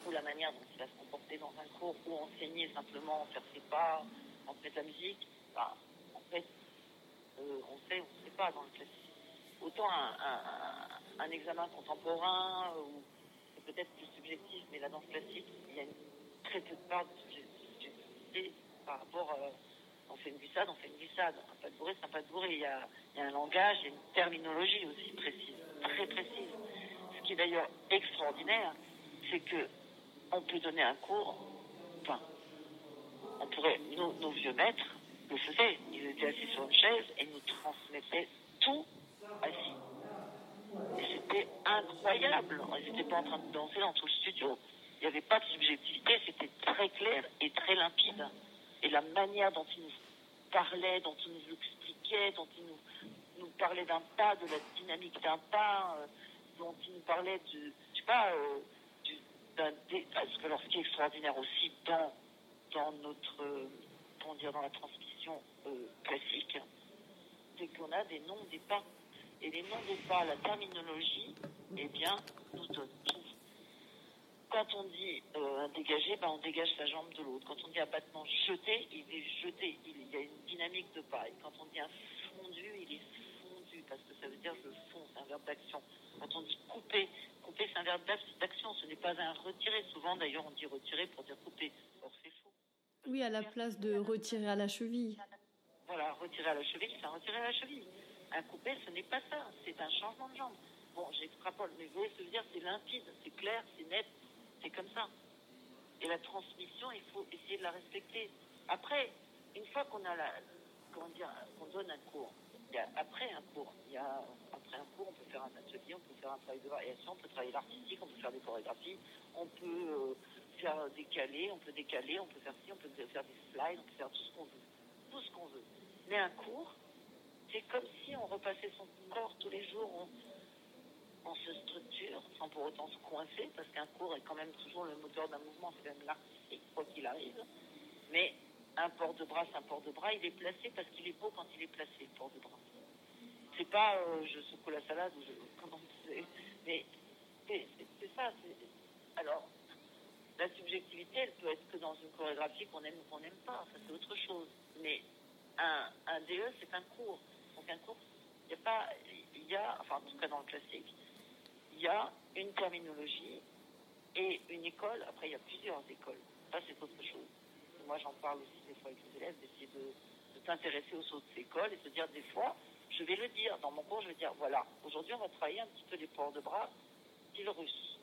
ou la manière dont il va se comporter dans un cours ou enseigner simplement, faire ses pas, en fait la musique, bah, en fait, euh, on sait on ne sait pas dans le classique. Autant un, examen contemporain, ou peut-être plus subjectif, mais la danse classique, il y a très peu de part de subjectivité par rapport. à... Euh, on fait une glissade, on fait une glissade. Un pas de bourré, c'est un pas de bourré. Il y, a, il y a un langage, une terminologie aussi précise, très précise. Qui est d'ailleurs extraordinaire, c'est que on peut donner un cours, enfin, on pourrait, nos vieux maîtres, le faisaient. Ils étaient assis sur une chaise et nous transmettaient tout assis. Et c'était incroyable. Ils n'étaient pas en train de danser dans tout le studio. Il n'y avait pas de subjectivité, c'était très clair et très limpide. Et la manière dont ils nous parlaient, dont ils nous expliquaient, dont ils nous, nous parlaient d'un pas, de la dynamique d'un pas, euh, dont nous parlaient de, je sais pas, euh, alors ce qui est extraordinaire aussi dans, dans notre, euh, dire, dans la transmission, euh, classique, c'est qu'on a des noms des pas. Et les noms des pas, la terminologie, eh bien, nous donne tout. Quand on dit euh, un dégagé, ben, on dégage sa jambe de l'autre. Quand on dit un battement jeté, il est jeté. Il y a une dynamique de pas. Et quand on dit un fondu, il est fondu, parce que ça veut dire je fonds, c'est un verbe d'action. Quand on dit couper, couper c'est un verbe d'action, ce n'est pas un retirer. Souvent d'ailleurs on dit retirer pour dire couper. Or c'est faux. Oui, à la place de retirer à la cheville. Voilà, retirer à la cheville, c'est retirer à la cheville. Un coupé, ce n'est pas ça, c'est un changement de jambe. Bon, j'extrapole, mais vous voyez ce que je veux dire, c'est limpide, c'est clair, c'est net, c'est comme ça. Et la transmission, il faut essayer de la respecter. Après, une fois qu'on a la, comment dire, qu'on donne un cours, après un cours, après un cours, on peut faire un atelier, on peut faire un travail de variation, on peut travailler l'artistique, on peut faire des chorégraphies, on peut euh, faire décaler, on peut décaler, on peut faire ci, on peut faire des slides, on peut faire tout ce qu'on veut. Tout ce qu'on veut. Mais un cours, c'est comme si on repassait son corps tous les jours, on, se structure sans pour autant se coincer, parce qu'un cours est quand même toujours le moteur d'un mouvement, c'est même l'artistique, quoi qu'il arrive. Mais un port de bras, c'est un port de bras, il est placé parce qu'il est beau quand il est placé, le port de bras. C'est pas euh, je secoue la salade ou je. Comment Mais c'est ça. Alors, la subjectivité, elle peut être que dans une chorégraphie qu'on aime ou qu'on n'aime pas. Ça, c'est autre chose. Mais un, un DE, c'est un cours. Donc, un cours, il y a pas, il y a, enfin, en tout cas dans le classique, il y a une terminologie et une école. Après, il y a plusieurs écoles. Ça, c'est autre chose. moi, j'en parle aussi des fois avec les élèves, d'essayer de, de s'intéresser aux autres écoles et de se dire des fois, je vais le dire dans mon cours, je vais dire, voilà, aujourd'hui, on va travailler un petit peu les ports de bras style russe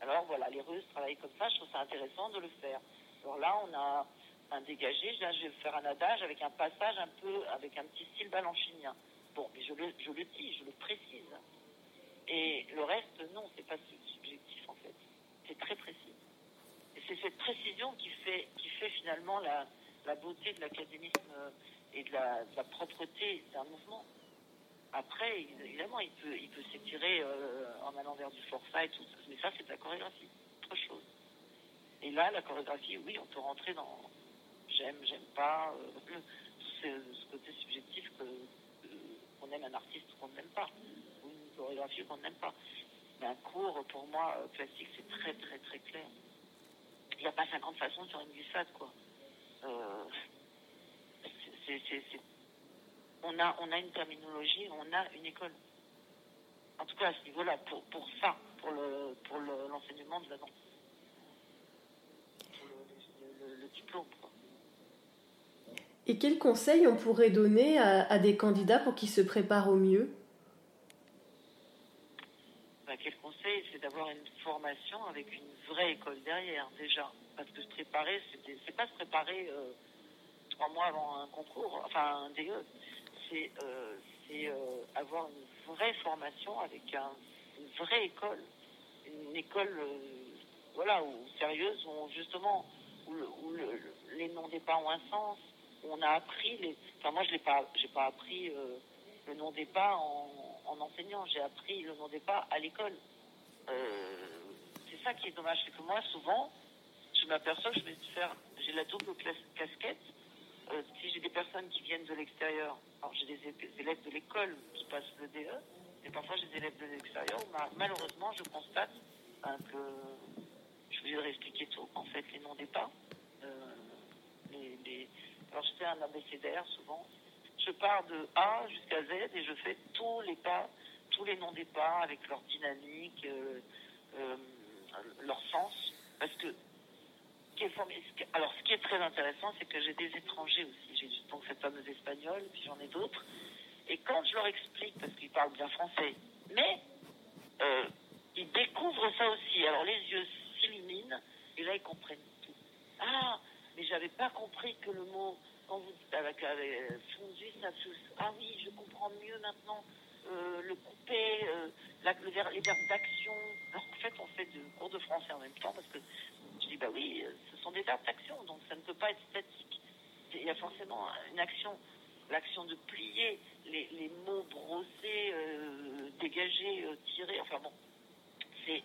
alors voilà, les Russes travaillent comme ça, je trouve ça intéressant de le faire. Alors là, on a un dégagé, là je vais faire un adage avec un passage un peu, avec un petit style balanchinien. Bon, mais je le, dis, je le précise. Et le reste, non, c'est pas subjectif en fait. C'est très précis. Et c'est cette précision qui fait, qui fait finalement la, la beauté de l'académisme et de la propreté d'un mouvement. Après, évidemment, il peut, il peut s'étirer euh, en allant vers du forçat et tout ça. Mais ça, c'est de la chorégraphie. Autre chose. Et là, la chorégraphie, oui, on peut rentrer dans j'aime, j'aime pas, euh, ce, côté subjectif que, qu'on aime un artiste ou qu'on n'aime pas, ou une chorégraphie qu'on n'aime pas. Mais un cours, pour moi, euh, classique, c'est très, très, très clair. Il n'y a pas 50 façons sur une glissade, quoi. c'est on a, on a une terminologie, on a une école. En tout cas, à ce niveau-là, pour, pour ça, pour le pour l'enseignement de la danse. diplôme. Et quels conseils on pourrait donner à, des candidats pour qu'ils se préparent au mieux? Bah, Quel conseil? C'est d'avoir une formation avec une vraie école derrière, déjà. Parce que se préparer, c'est pas se préparer euh, trois mois avant un concours, enfin un DE. C'est euh, euh, avoir une vraie formation avec une vraie école. Une école voilà, où, sérieuse, où justement, où, les non-départs ont un sens, on a appris les. Enfin, moi, je n'ai pas, pas appris euh, le nom des pas en, enseignant. J'ai appris le nom des pas à l'école. Euh, c'est ça qui est dommage, c'est que moi, souvent, je m'aperçois que je vais faire, j'ai la double casquette. Euh, si j'ai des personnes qui viennent de l'extérieur, alors j'ai des élèves de l'école qui passent le DE, et parfois j'ai des élèves de l'extérieur. Malheureusement, je constate hein, que je vais expliquer tout, en fait, les noms des pas. les, alors je fais un abécédaire souvent. Je pars de A jusqu'à Z et je fais tous les pas, tous les pas avec leur dynamique, euh, euh, leur sens. Parce que alors, ce qui est très intéressant, c'est que j'ai des étrangers aussi. J'ai donc cette fameuse espagnole, puis j'en ai d'autres. Et quand je leur explique, parce qu'ils parlent bien français, mais euh, ils découvrent ça aussi. Alors les yeux s'illuminent et là ils comprennent tout. Ah, mais j'avais pas compris que le mot, quand vous dites avec, fondu, ça Ah oui, je comprends mieux maintenant euh, le couper, euh, le les verbes d'action. En fait, on fait du cours de français en même temps parce que bah oui, ce sont des verbes d'action, donc ça ne peut pas être statique. Il y a forcément une action, l'action de plier, les, mots brossés, euh, dégagés, tirés, enfin bon, c'est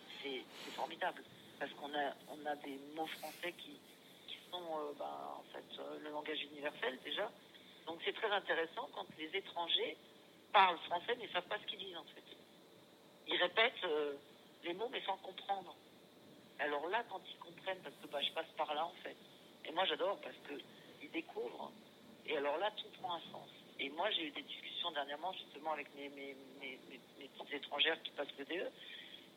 formidable parce qu'on a, on a des mots français qui, euh, ben, en fait, euh, le langage universel déjà. Donc c'est très intéressant quand les étrangers parlent français mais ne savent pas ce qu'ils disent en fait. Ils répètent euh, les mots mais sans comprendre. Alors là, quand ils comprennent, parce que bah, je passe par là en fait. Et moi j'adore parce qu'ils découvrent. Et alors là, tout prend un sens. Et moi, j'ai eu des discussions dernièrement justement avec mes, mes, mes, mes petites étrangères qui passent le DE,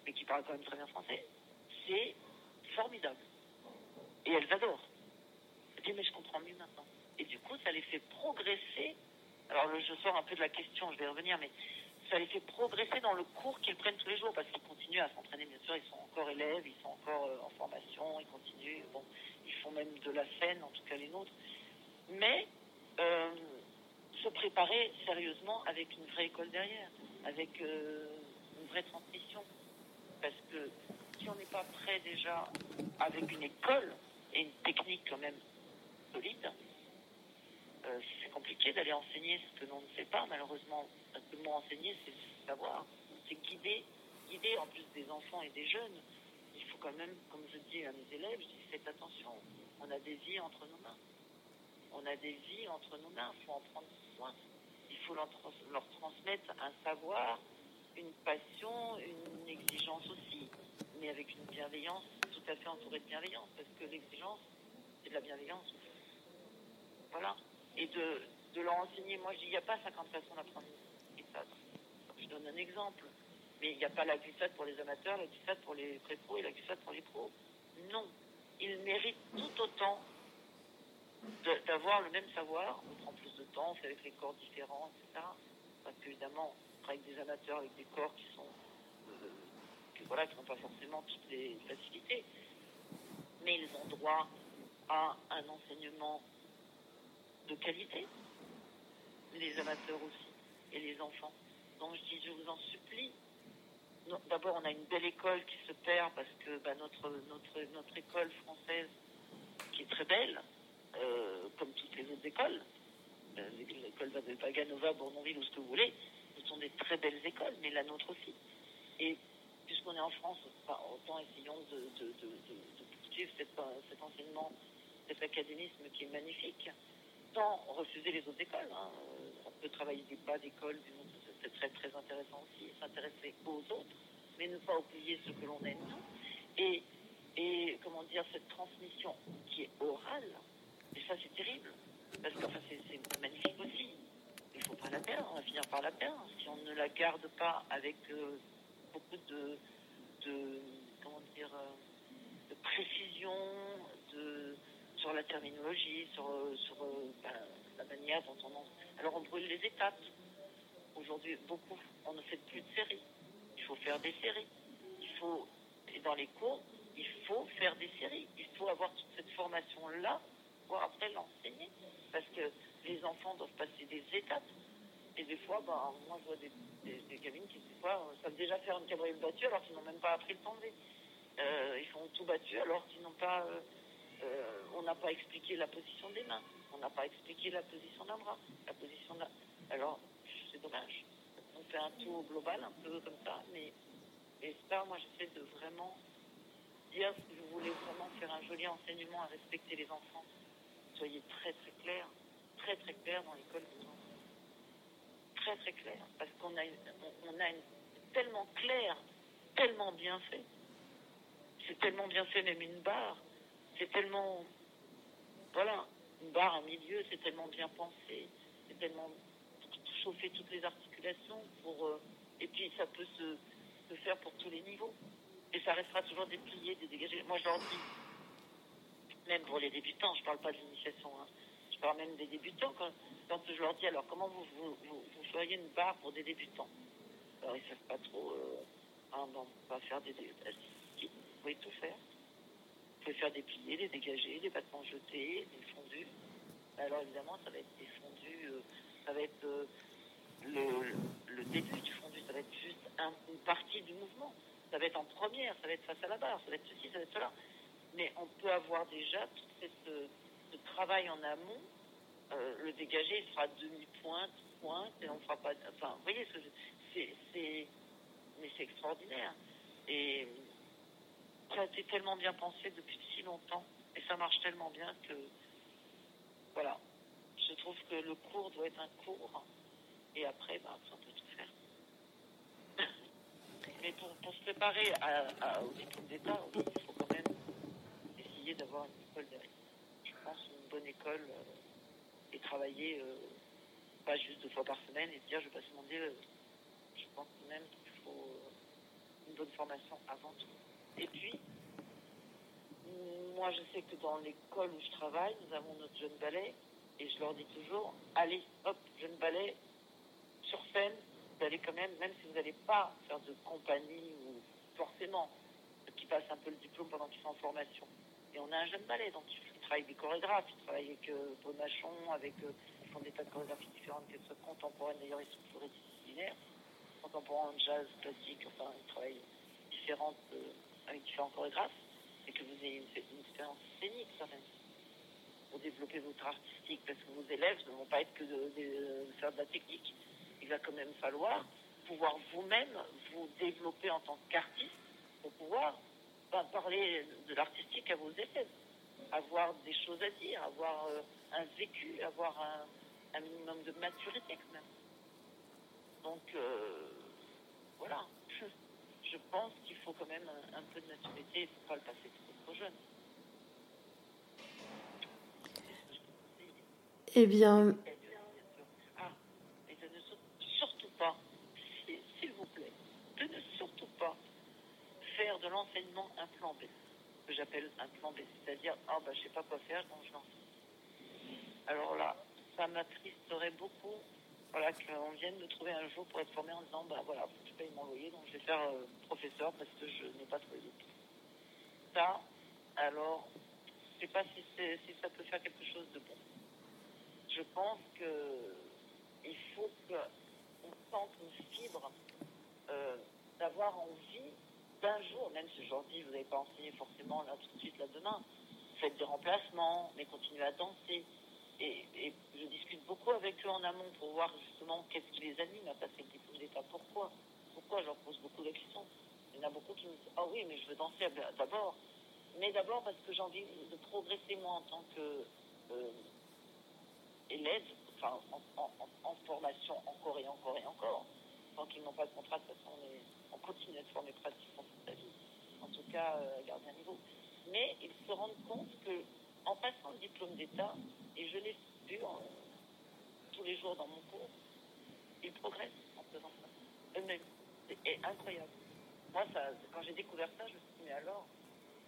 mais qui parlent quand même très bien français. C'est formidable. Et elles adorent mais je comprends mieux maintenant. Et du coup, ça les fait progresser. Alors, je sors un peu de la question, je vais revenir, mais ça les fait progresser dans le cours qu'ils prennent tous les jours parce qu'ils continuent à s'entraîner. Bien sûr, ils sont encore élèves, ils sont encore euh, en formation, ils continuent. Bon, ils font même de la scène, en tout cas les nôtres. Mais euh, se préparer sérieusement avec une vraie école derrière, avec euh, une vraie transmission. Parce que si on n'est pas prêt déjà avec une école et une technique quand même solide. Euh, c'est compliqué d'aller enseigner ce que l'on ne sait pas, malheureusement. Le mot enseigner, c'est savoir, c'est guider, guider en plus des enfants et des jeunes. Il faut quand même, comme je dis à mes élèves, je dis faites attention, on a des vies entre nos mains. On a des vies entre nos mains, il faut en prendre soin. Il faut leur transmettre un savoir, une passion, une exigence aussi, mais avec une bienveillance tout à fait entourée de bienveillance, parce que l'exigence, c'est de la bienveillance voilà. Et de, de leur enseigner. Moi, je dis, il n'y a pas 50 façons d'apprendre une glissade. Je donne un exemple. Mais il n'y a pas la glissade pour les amateurs, la glissade pour les pré-pros et la glissade pour les pros. Non. Ils méritent tout autant d'avoir le même savoir. On prend plus de temps, on fait avec les corps différents, etc. Parce qu'évidemment, on travaille avec des amateurs, avec des corps qui sont. Euh, voilà, qui n'ont pas forcément toutes les facilités. Mais ils ont droit à un enseignement de qualité, les amateurs aussi, et les enfants. Donc je dis, je vous en supplie. D'abord, on a une belle école qui se perd parce que bah, notre, notre, notre école française, qui est très belle, euh, comme toutes les autres écoles, euh, l'école de Paganova, Bournonville ou ce que vous voulez, ce sont des très belles écoles, mais la nôtre aussi. Et puisqu'on est en France, autant essayons de, poursuivre cet enseignement, cet académisme qui est magnifique sans refuser les autres écoles. Hein. On peut travailler des bas d'école, c'est très très intéressant aussi, s'intéresser aux autres, mais ne pas oublier ce que l'on aime nous. Et, et comment dire, cette transmission qui est orale, et ça c'est terrible, parce que c'est magnifique aussi. Il ne faut pas la perdre, on va finir par la perdre si on ne la garde pas avec euh, beaucoup de, de, comment dire, euh, de précision, de sur la terminologie, sur, sur ben, la manière dont on Alors on brûle les étapes. Aujourd'hui, beaucoup, on ne fait plus de séries. Il faut faire des séries. Il faut, et dans les cours, il faut faire des séries. Il faut avoir toute cette formation-là pour après l'enseigner. Parce que les enfants doivent passer des étapes. Et des fois, ben, moi, je vois des, des, cabines qui, des fois, savent déjà faire une cabriolet battue alors qu'ils n'ont même pas appris le tomber. Euh, ils font tout battu alors qu'ils n'ont pas. Euh, euh, on n'a pas expliqué la position des mains. On n'a pas expliqué la position d'un bras. La position d'un. Alors, c'est dommage. On fait un tour global, un peu comme ça, mais. Et ça, moi, j'essaie de vraiment dire que vous voulez vraiment faire un joli enseignement à respecter les enfants. Soyez très, très clair, très, très clair dans l'école très très clair, parce qu'on a, on, a tellement clair, tellement bien fait. C'est tellement bien fait, même une barre. C'est tellement, voilà, une barre, un milieu, c'est tellement bien pensé. C'est tellement chauffer toutes les articulations pour, euh, et puis ça peut se, faire pour tous les niveaux. Et ça restera toujours des pliés, des. Moi, je leur dis, même pour les débutants, je parle pas de l'initiation, hein, je parle même des débutants, quand, quand je leur dis, alors comment vous, vous, feriez une barre pour des débutants? Alors ils ne savent pas trop, euh, ah, on va faire des, dégagés. vous pouvez tout faire. Faire des pliés, des dégagés, des battements jetés, des fondus. Alors évidemment, ça va être des fondus, euh, ça va être euh, le, début du fondu, ça va être juste une partie du mouvement. Ça va être en première, ça va être face à la barre, ça va être ceci, ça va être cela. Mais on peut avoir déjà tout ce travail en amont euh, le dégagé, il sera demi-pointe, pointe, et on fera pas. Enfin, vous voyez, c'est, mais c'est extraordinaire. Et ça a été tellement bien pensé depuis si longtemps, et ça marche tellement bien que, voilà, je trouve que le cours doit être un cours, et après, bah, on peut tout faire. mais pour, pour se préparer à, au diplôme d'État, il faut quand même essayer d'avoir une école derrière. Je pense une bonne école. Euh, et travailler euh, pas juste deux fois par semaine et dire je passe mon Dieu. Je pense même qu'il faut euh, une bonne formation avant tout. Et puis, moi je sais que dans l'école où je travaille, nous avons notre jeune ballet et je leur dis toujours, allez, hop, jeune ballet, sur scène, vous allez quand même, même si vous n'allez pas faire de compagnie ou forcément, qui passe un peu le diplôme pendant qu'ils sont en formation. Et on a un jeune ballet, donc il travaille des chorégraphes, ils travaillent avec euh, Paul Machon, avec, euh, ils font des tas de chorégraphies différentes, qu'elles soient contemporaines, d'ailleurs ils sont pluridisciplinaires, contemporains, jazz, classique, enfin ils travaillent différentes, euh, avec différents chorégraphes, et que vous ayez une, expérience scénique quand même, pour développer votre artistique, parce que vos élèves ne vont pas être que de, faire de la technique. Il va quand même falloir pouvoir vous-même vous développer en tant qu'artiste pour pouvoir ben, parler de l'artistique à vos élèves avoir des choses à dire, avoir euh, un vécu, avoir un, minimum de maturité quand même. Donc euh, voilà, je, pense qu'il faut quand même un, peu de maturité, il ne faut pas le passer trop, jeune. Eh bien. Ah, et de ne surtout pas, s'il vous plaît, de ne surtout pas faire de l'enseignement un plan B que j'appelle un plan B, c'est-à-dire, ah bah je sais pas quoi faire, donc je lance. Alors là, ça m'attristerait beaucoup voilà, qu'on vienne me trouver un jour pour être formé en disant, bah voilà, je paye mon loyer, donc je vais faire euh, professeur parce que je n'ai pas trouvé Ça, alors, je sais pas si, si ça peut faire quelque chose de bon. Je pense que il faut qu'on sente une fibre euh, d'avoir envie d'un jour, même si aujourd'hui vous n'avez pas enseigné forcément là tout de suite, là demain, faites des remplacements, mais continuez à danser. Et, je discute beaucoup avec eux en amont pour voir justement qu'est-ce qui les anime à passer le diplôme d'État. Pourquoi? Pourquoi Je leur pose beaucoup de questions. Il y en a beaucoup qui me disent Ah oui, mais je veux danser d'abord. Mais d'abord parce que j'ai envie de progresser moi en tant que euh, élève, enfin en, formation encore et encore et encore. Tant qu'ils n'ont pas de contrat, de toute façon, on, continue à se former pratiquement en tout cas euh, garder un niveau. Mais ils se rendent compte que en passant le diplôme d'État, et je l'ai vu tous les jours dans mon cours, ils progressent en faisant ça. Eux-mêmes. C'est incroyable. Moi, quand j'ai découvert ça, je me suis dit, mais alors,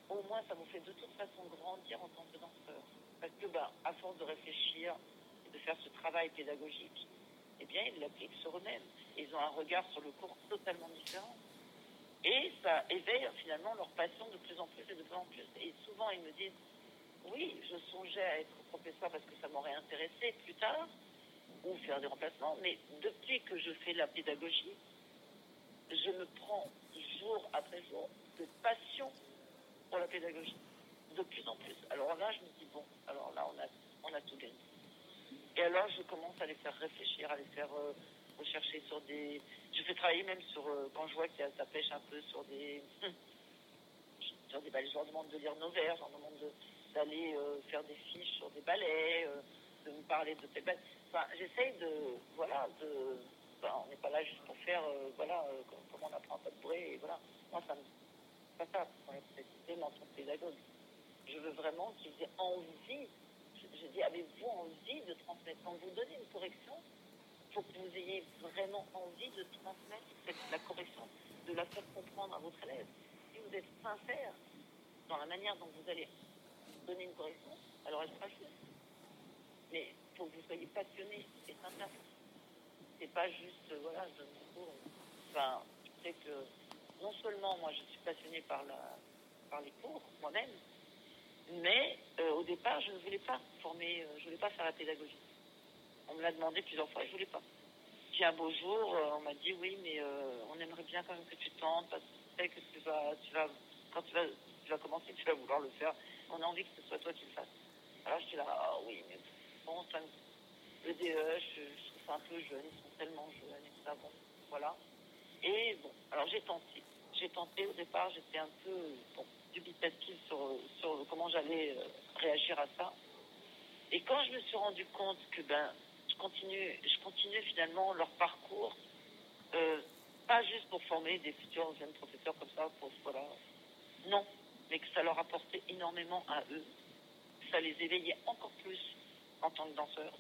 au moins ça nous fait de toute façon grandir en tant que danseur. Parce que, bah, à force de réfléchir et de faire ce travail pédagogique, eh bien, ils l'appliquent sur eux-mêmes. Ils ont un regard sur le cours totalement différent. Et ça éveille finalement leur passion de plus en plus et de plus en plus. Et souvent, ils me disent, oui, je songeais à être professeur parce que ça m'aurait intéressé plus tard, ou faire des remplacements, mais depuis que je fais la pédagogie, je me prends jour après jour de passion pour la pédagogie, de plus en plus. Alors là, je me dis, bon, alors là, on a, on a tout gagné. Et alors, je commence à les faire réfléchir, à les faire euh, rechercher sur des... Je fais travailler même sur, euh, quand je vois que ça pêche un peu sur des... sur des ballets, je leur demande de lire nos vers, je leur demande d'aller euh, faire des fiches sur des ballets, de me parler de tes ballets. Enfin, j'essaye de, voilà, de... on n'est pas là juste pour faire, voilà, comment on apprend à bruit, et voilà. Moi, ça me pas ça, c'est mention pédagogue. Je veux vraiment qu'ils aient envie, je, dis, avez-vous envie de transmettre Quand vous donnez une correction, il faut que vous ayez vraiment envie de transmettre la correction, de la faire comprendre à votre élève. Si vous êtes sincère dans la manière dont vous allez donner une correction, alors elle sera juste. Mais il faut que vous soyez passionné et sincère. C'est pas juste, voilà, je donne cours. Enfin, je sais que non seulement moi je suis passionnée par, la, par les cours moi-même, mais euh, au départ je ne voulais pas former, euh, je ne voulais pas faire la pédagogie. On me l'a demandé plusieurs fois, je ne voulais pas. Puis un beau jour, euh, on m'a dit oui, mais on aimerait bien quand même que tu tentes parce que que tu vas, tu vas, quand tu vas, tu vas commencer, tu vas vouloir le faire. On a envie que ce soit toi qui le fasses. Alors je suis là, ah oui, mais bon, ça, le DE, je, trouve ça un peu jeune, ils sont tellement jeunes et ça, bon, voilà. Et bon, alors j'ai tenté j'ai tenté au départ, j'étais un peu bon, dubitative sur, sur comment j'allais euh, réagir à ça. Et quand je me suis rendu compte que ben, je continue, je continue finalement leur parcours, euh, pas juste pour former des futurs jeunes professeurs comme ça, pour voilà, non, mais que ça leur apportait énormément à eux, ça les éveillait encore plus en tant que danseurs,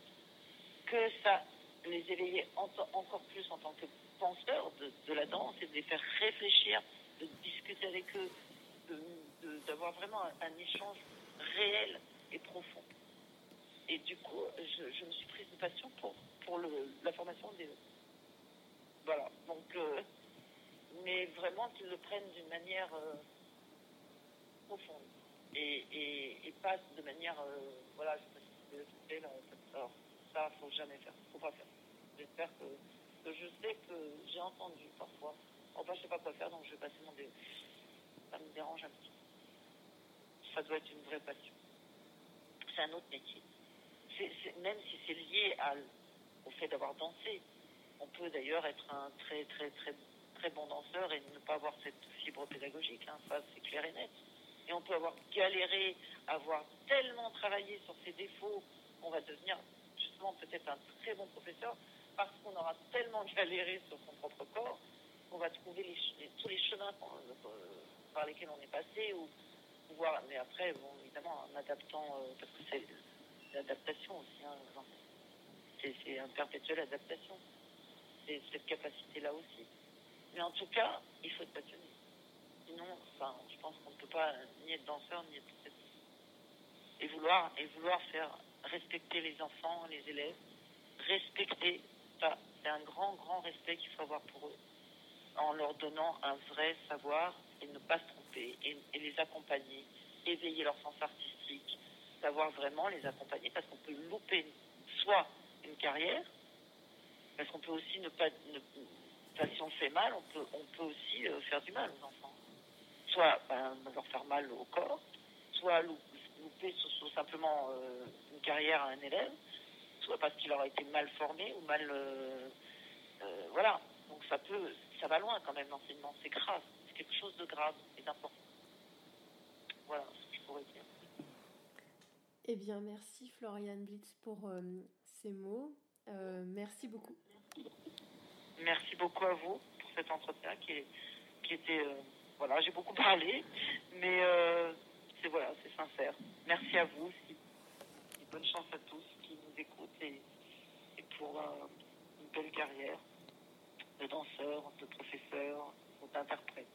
que ça les éveillait encore plus en tant que penseurs de, la danse et de les faire réfléchir, de discuter avec eux, d'avoir vraiment un, échange réel et profond. Et du coup, je, me suis prise de passion pour, pour la formation des... Voilà, donc... Euh, mais vraiment qu'ils le prennent d'une manière euh, profonde et, et, pas de manière... Euh, voilà, je sais pas si là, alors ça, faut jamais faire, faut pas faire. J'espère que je sais que j'ai entendu parfois, enfin je sais pas quoi faire, donc je vais passer mon DE. Ça me dérange un petit peu. Ça doit être une vraie passion. C'est un autre métier. même si c'est lié au fait d'avoir dansé, on peut d'ailleurs être un très très très très bon danseur et ne pas avoir cette fibre pédagogique, hein, ça c'est clair et net. Et on peut avoir galéré, avoir tellement travaillé sur ses défauts, on va devenir justement peut-être un très bon professeur, parce qu'on aura tellement galéré sur son propre corps qu'on va trouver tous les chemins euh, par lesquels on est passé ou voir. Mais après, bon, évidemment, en adaptant, euh, parce que c'est l'adaptation aussi. Hein, c'est un perpétuel adaptation. C'est cette capacité-là aussi. Mais en tout cas, il faut être passionné. Sinon, enfin, je pense qu'on ne peut pas ni être danseur, ni être et vouloir et vouloir faire respecter les enfants, les élèves, respecter c'est un grand, grand respect qu'il faut avoir pour eux, en leur donnant un vrai savoir et ne pas se tromper, et, les accompagner, éveiller leur sens artistique, savoir vraiment les accompagner, parce qu'on peut louper soit une carrière, parce qu'on peut aussi ne pas, si on fait mal, on peut, on peut aussi euh, faire du mal aux enfants. Soit ben, leur faire mal au corps, soit louper simplement euh, une carrière à un élève, soit parce qu'il aura été mal formé ou mal. Euh, euh, voilà. Donc ça peut, ça va loin quand même l'enseignement. C'est grave. C'est quelque chose de grave et d'important. Voilà ce que je pourrais dire. Eh bien, merci Floriane Blitz pour ces mots. merci beaucoup. Merci beaucoup à vous pour cet entretien qui, qui était. Voilà, j'ai beaucoup parlé, mais c'est voilà, c'est sincère. Merci à vous aussi. bonne chance à tous nous écoutent et, pour euh, une belle carrière de danseur, de professeur d'interprète.